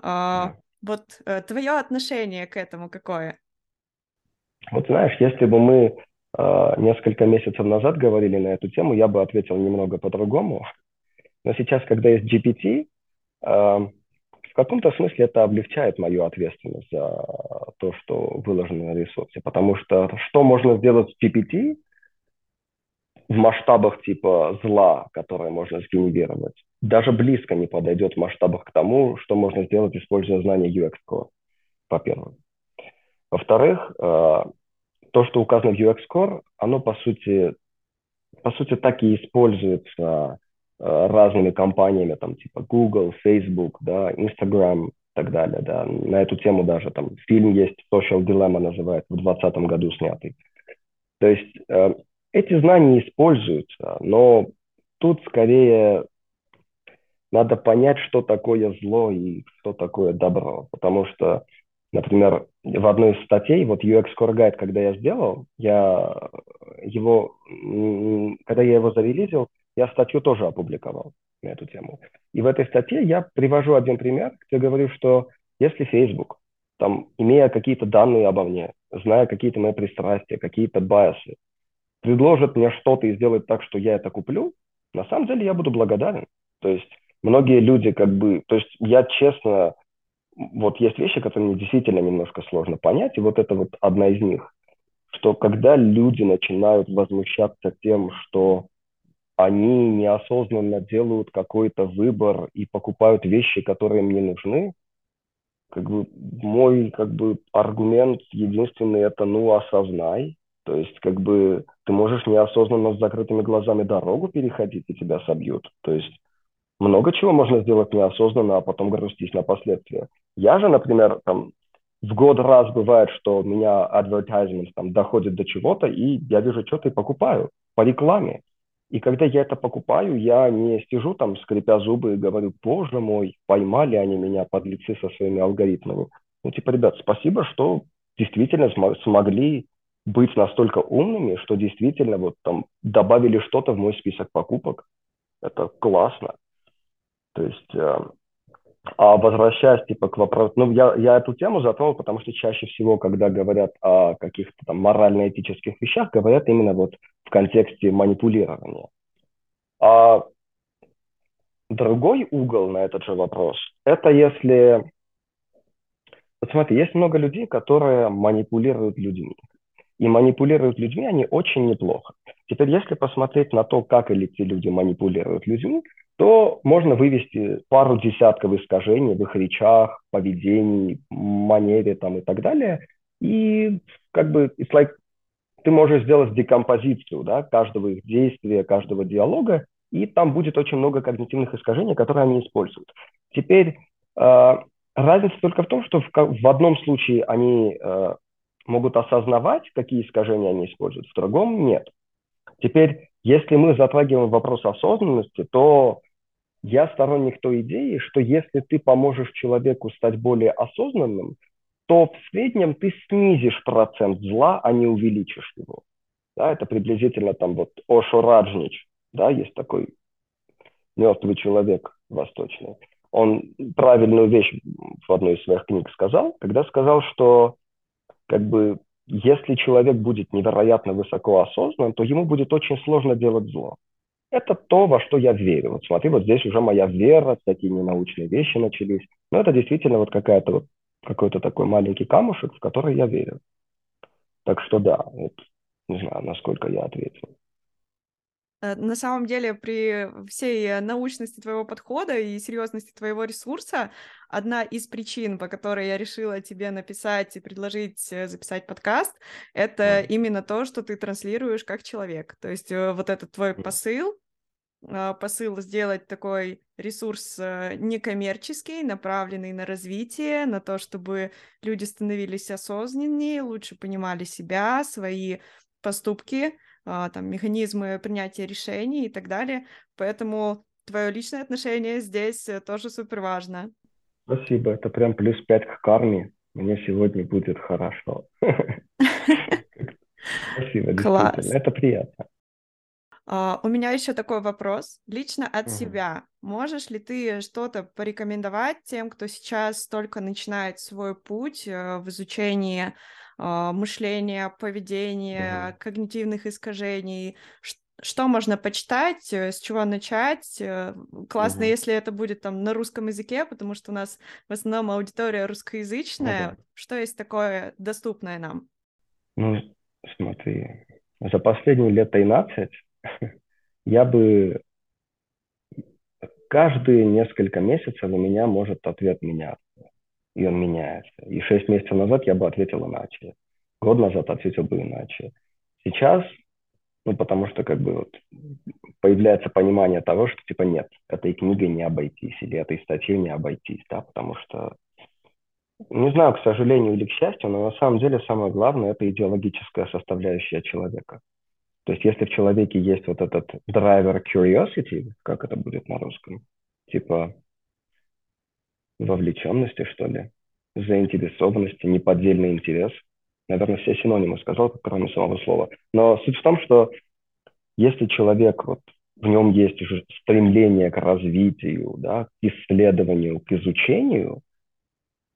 Uh, Вот твое отношение к этому какое? Вот знаешь, если бы мы несколько месяцев назад говорили на эту тему, я бы ответил немного по-другому. Но сейчас, когда есть GPT, uh, в каком-то смысле это облегчает мою ответственность за то, что выложено на ресурсе. Потому что что можно сделать с GPT в масштабах типа зла, которое можно сгенерировать, даже близко не подойдет в масштабах к тому, что можно сделать, используя знания UX Core, во-первых. Во-вторых, э, то, что указано в UX Core, оно по сути, по сути так и используется Э, разными компаниями, там, типа Google, Facebook, да, Instagram и так далее, да. На эту тему даже там фильм есть, Social Dilemma называется, в 2020 году снятый. То есть э, эти знания используются, но тут скорее надо понять, что такое зло и что такое добро, потому что, например, в одной из статей, вот UX Core Guide, когда я сделал, я его, когда я его зарелизил, я статью тоже опубликовал на эту тему. И в этой статье я привожу один пример, где говорю, что если Facebook, там, имея какие-то данные обо мне, зная какие-то мои пристрастия, какие-то байсы, предложит мне что-то и сделает так, что я это куплю, на самом деле я буду благодарен. То есть многие люди как бы... То есть я честно... Вот есть вещи, которые мне действительно немножко сложно понять, и вот это вот одна из них, что когда люди начинают возмущаться тем, что они неосознанно делают какой-то выбор и покупают вещи, которые им не нужны, как бы мой как бы аргумент единственный это ну осознай, то есть как бы ты можешь неосознанно с закрытыми глазами дорогу переходить и тебя собьют, то есть много чего можно сделать неосознанно, а потом грустить на последствия. Я же, например, там в год раз бывает, что у меня advertisement там доходит до чего-то, и я вижу что-то и покупаю по рекламе. И когда я это покупаю, я не сижу там, скрипя зубы и говорю, боже мой, поймали они меня под лицы со своими алгоритмами. Ну, типа, ребят, спасибо, что действительно см- смогли быть настолько умными, что действительно вот там добавили что-то в мой список покупок. Это классно. То есть, э, а возвращаясь типа к вопросу, ну я, я эту тему затронул, потому что чаще всего, когда говорят о каких-то там морально-этических вещах, говорят именно вот в контексте манипулирования. А другой угол на этот же вопрос, это если... Вот смотри, есть много людей, которые манипулируют людьми. И манипулируют людьми они очень неплохо. Теперь, если посмотреть на то, как эти люди манипулируют людьми, то можно вывести пару десятков искажений в их речах, поведении, манере там и так далее. И как бы it's like ты можешь сделать декомпозицию да, каждого их действия, каждого диалога, и там будет очень много когнитивных искажений, которые они используют. Теперь э, разница только в том, что в, в одном случае они э, могут осознавать, какие искажения они используют, в другом нет. Теперь, если мы затрагиваем вопрос осознанности, то я сторонник той идеи, что если ты поможешь человеку стать более осознанным, то в среднем ты снизишь процент зла, а не увеличишь его. Да, это приблизительно там вот Ошо Раджнич, да, есть такой мертвый человек восточный. Он правильную вещь в одной из своих книг сказал, когда сказал, что как бы если человек будет невероятно высоко осознан, то ему будет очень сложно делать зло. Это то, во что я верю. Вот смотри, вот здесь уже моя вера, такие ненаучные вещи начались. Но это действительно вот какая-то вот какой-то такой маленький камушек, в который я верю. Так что да, вот, не знаю, насколько я ответил. Э, на самом деле, при всей научности твоего подхода и серьезности твоего ресурса, одна из причин, по которой я решила тебе написать и предложить э, записать подкаст, это именно то, что ты транслируешь как человек. То есть э, вот этот твой посыл, посыл сделать такой ресурс некоммерческий, направленный на развитие, на то, чтобы люди становились осознаннее, лучше понимали себя, свои поступки, а, там, механизмы принятия решений и так далее. Поэтому твое личное отношение здесь э, тоже супер важно. Спасибо, это прям плюс пять к карме. Мне сегодня будет хорошо. Спасибо, действительно, это приятно. Uh, у меня еще такой вопрос. Лично от uh-huh. себя. Можешь ли ты что-то порекомендовать тем, кто сейчас только начинает свой путь uh, в изучении а, мышления, поведения, mm-hmm. когнитивных искажений. Что можно почитать, э, с чего начать? Э, классно, mm-hmm. если это будет там на русском языке, потому что у нас в основном аудитория русскоязычная. Mm-hmm. Что есть такое доступное нам? Ну, смотри, за последние лет 13 я бы каждые несколько месяцев у меня может ответ меняться и он меняется. И шесть месяцев назад я бы ответил иначе. Год назад ответил бы иначе. Сейчас, ну, потому что как бы вот появляется понимание того, что типа нет, этой книгой не обойтись или этой статьей не обойтись, да, потому что не знаю, к сожалению или к счастью, но на самом деле самое главное – это идеологическая составляющая человека. То есть если в человеке есть вот этот driver curiosity, как это будет на русском, типа вовлеченности, что ли, заинтересованности, неподдельный интерес. Наверное, все синонимы сказал, кроме самого слова. Но суть в том, что если человек, вот, в нем есть уже стремление к развитию, да, к исследованию, к изучению,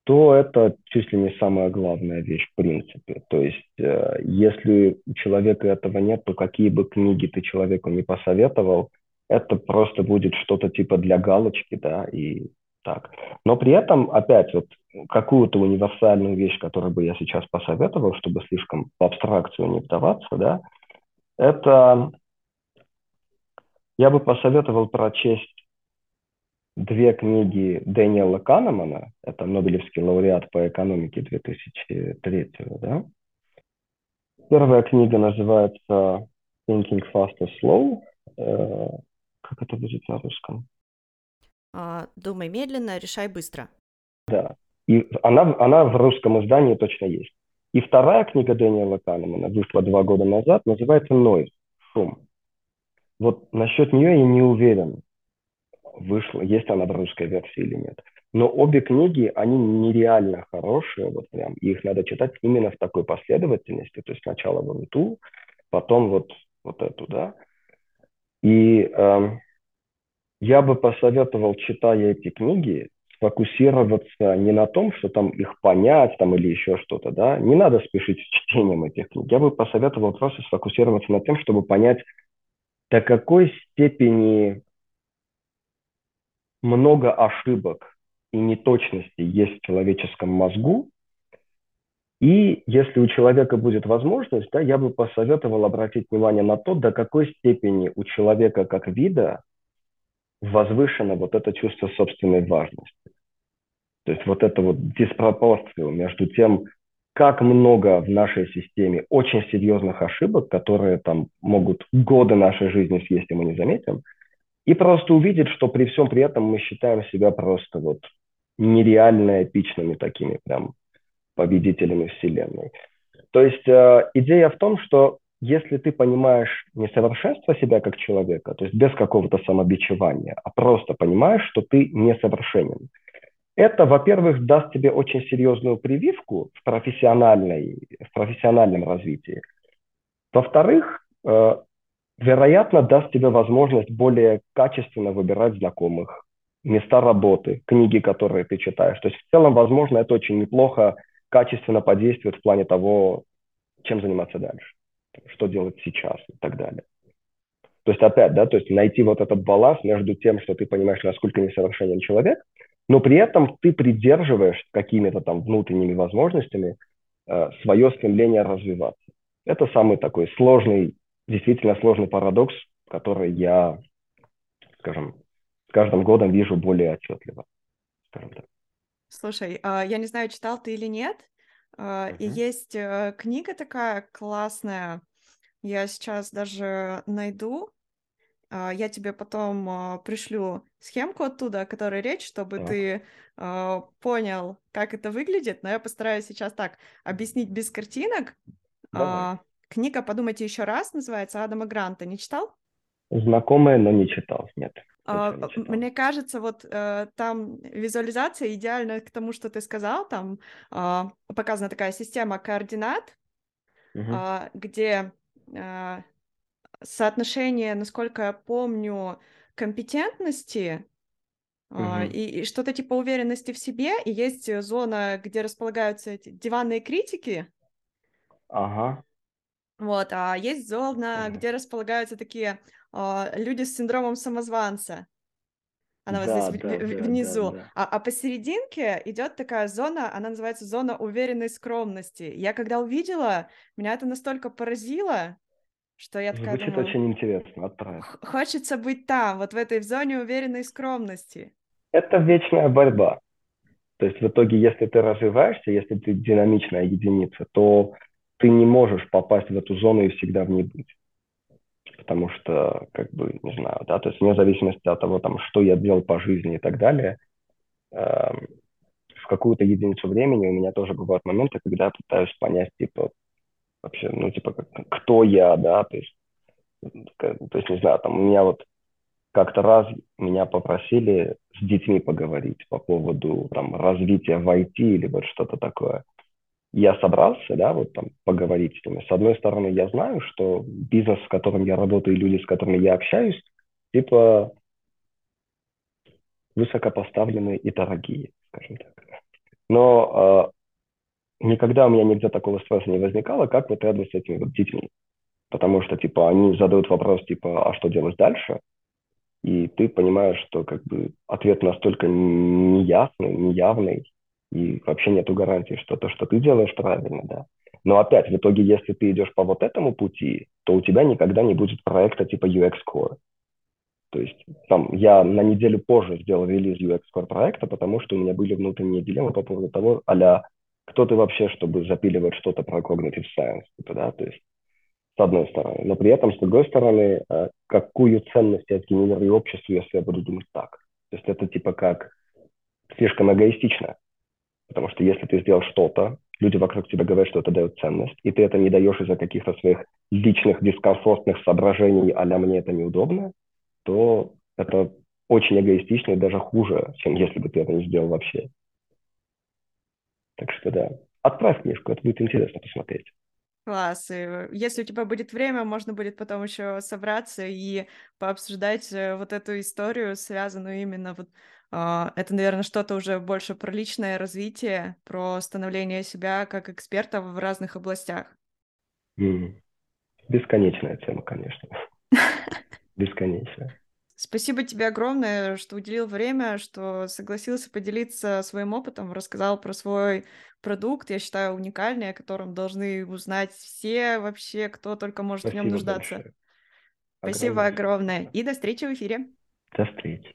то это чуть ли не самая главная вещь в принципе. То есть, э, если у человека этого нет, то какие бы книги ты человеку не посоветовал, это просто будет что-то типа для галочки, да, и так. Но при этом, опять, вот какую-то универсальную вещь, которую бы я сейчас посоветовал, чтобы слишком в абстракцию не вдаваться, да, это я бы посоветовал прочесть две книги Дэниела Канемана, это Нобелевский лауреат по экономике 2003, да. Первая книга называется Thinking Fast and Slow. Э, как это будет на русском? А, думай медленно, решай быстро. Да. И она, она в русском издании точно есть. И вторая книга Дэниела Канемана вышла два года назад, называется «Нойз», «Шум». Вот насчет нее я не уверен, вышла, есть она в русской версии или нет. Но обе книги, они нереально хорошие, вот прям, и их надо читать именно в такой последовательности, то есть сначала вот эту, потом вот, вот эту, да. И эм, я бы посоветовал, читая эти книги, сфокусироваться не на том, что там их понять там, или еще что-то, да, не надо спешить с чтением этих книг. Я бы посоветовал просто сфокусироваться на том, чтобы понять, до какой степени много ошибок и неточностей есть в человеческом мозгу, и если у человека будет возможность, да, я бы посоветовал обратить внимание на то, до какой степени у человека как вида возвышено вот это чувство собственной важности. То есть вот это вот диспропорцию между тем, как много в нашей системе очень серьезных ошибок, которые там могут годы нашей жизни съесть, и мы не заметим, и просто увидеть, что при всем при этом мы считаем себя просто вот нереально эпичными такими прям победителями Вселенной. То есть э, идея в том, что если ты понимаешь несовершенство себя как человека, то есть без какого-то самобичевания, а просто понимаешь, что ты несовершенен, это, во-первых, даст тебе очень серьезную прививку в, профессиональной, в профессиональном развитии. Во-вторых, э, вероятно, даст тебе возможность более качественно выбирать знакомых, места работы, книги, которые ты читаешь. То есть в целом, возможно, это очень неплохо качественно подействует в плане того, чем заниматься дальше что делать сейчас и так далее. То есть опять, да, то есть найти вот этот баланс между тем, что ты понимаешь, насколько несовершенен человек, но при этом ты придерживаешь какими-то там внутренними возможностями э, свое стремление развиваться. Это самый такой сложный, действительно сложный парадокс, который я, скажем, с каждым годом вижу более отчетливо, скажем так. Слушай, а, я не знаю, читал ты или нет, uh-huh. и есть э, книга такая классная, я сейчас даже найду, а, я тебе потом а, пришлю схемку оттуда, о которой речь, чтобы так. ты а, понял, как это выглядит. Но я постараюсь сейчас так объяснить без картинок. Давай. Книга «Подумайте еще раз» называется Адама Гранта. Не читал? Знакомая, но не читал, нет. А, мне кажется, вот э, там визуализация идеальна к тому, что ты сказал. Там э, показана такая система координат, угу. э, где соотношение, насколько я помню, компетентности Uh-huh. И, и что-то типа уверенности в себе, и есть зона, где располагаются эти диванные критики. Ага. Uh-huh. Вот, а есть зона, uh-huh. где располагаются такие люди с синдромом самозванца. Она да, вот здесь да, в, да, внизу. Да, да. А, а посерединке идет такая зона, она называется зона уверенной скромности. Я когда увидела, меня это настолько поразило, что я такая Звучит думаю, очень интересно, отправь. Хочется быть там, вот в этой зоне уверенной скромности. Это вечная борьба. То есть в итоге, если ты развиваешься, если ты динамичная единица, то ты не можешь попасть в эту зону и всегда в ней быть. Потому что, как бы, не знаю, да, то есть вне зависимости от того, там, что я делал по жизни и так далее, э, в какую-то единицу времени у меня тоже бывают моменты, когда я пытаюсь понять, типа, вообще, ну, типа, кто я, да, то есть, то есть, не знаю, там, у меня вот как-то раз меня попросили с детьми поговорить по поводу там развития в IT или вот что-то такое. Я собрался, да, вот там поговорить с ними. С одной стороны, я знаю, что бизнес, в котором я работаю, и люди, с которыми я общаюсь, типа высокопоставленные и дорогие, скажем так. Но никогда у меня нигде такого стресса не возникало, как вот рядом с этими вот. Потому что, типа, они задают вопрос, типа, а что делать дальше? И ты понимаешь, что, как бы, ответ настолько неясный, неявный, и вообще нету гарантии, что то, что ты делаешь, правильно, да. Но опять, в итоге, если ты идешь по вот этому пути, то у тебя никогда не будет проекта типа UX Core. То есть там, я на неделю позже сделал релиз UX Core проекта, потому что у меня были внутренние дилеммы по поводу того, а кто ты вообще, чтобы запиливать что-то про cognitive science, типа, да, то есть с одной стороны. Но при этом, с другой стороны, э, какую ценность я сгенерирую обществу, если я буду думать так. То есть это типа как слишком эгоистично. Потому что если ты сделал что-то, люди вокруг тебя говорят, что это дает ценность, и ты это не даешь из-за каких-то своих личных дискомфортных соображений, а мне это неудобно, то это очень эгоистично и даже хуже, чем если бы ты это не сделал вообще. Так что да, отправь книжку, это будет интересно посмотреть. Класс. И если у тебя будет время, можно будет потом еще собраться и пообсуждать э, вот эту историю, связанную именно вот это, наверное, что-то уже больше про личное развитие, про становление себя как эксперта в разных областях. Бесконечная тема, конечно. Бесконечная. Спасибо тебе огромное, что уделил время, что согласился поделиться своим опытом, рассказал про свой продукт, я считаю, уникальный, о котором должны узнать все вообще, кто только может Спасибо в нем нуждаться. Большое. Спасибо огромное. огромное. И до встречи в эфире. До встречи.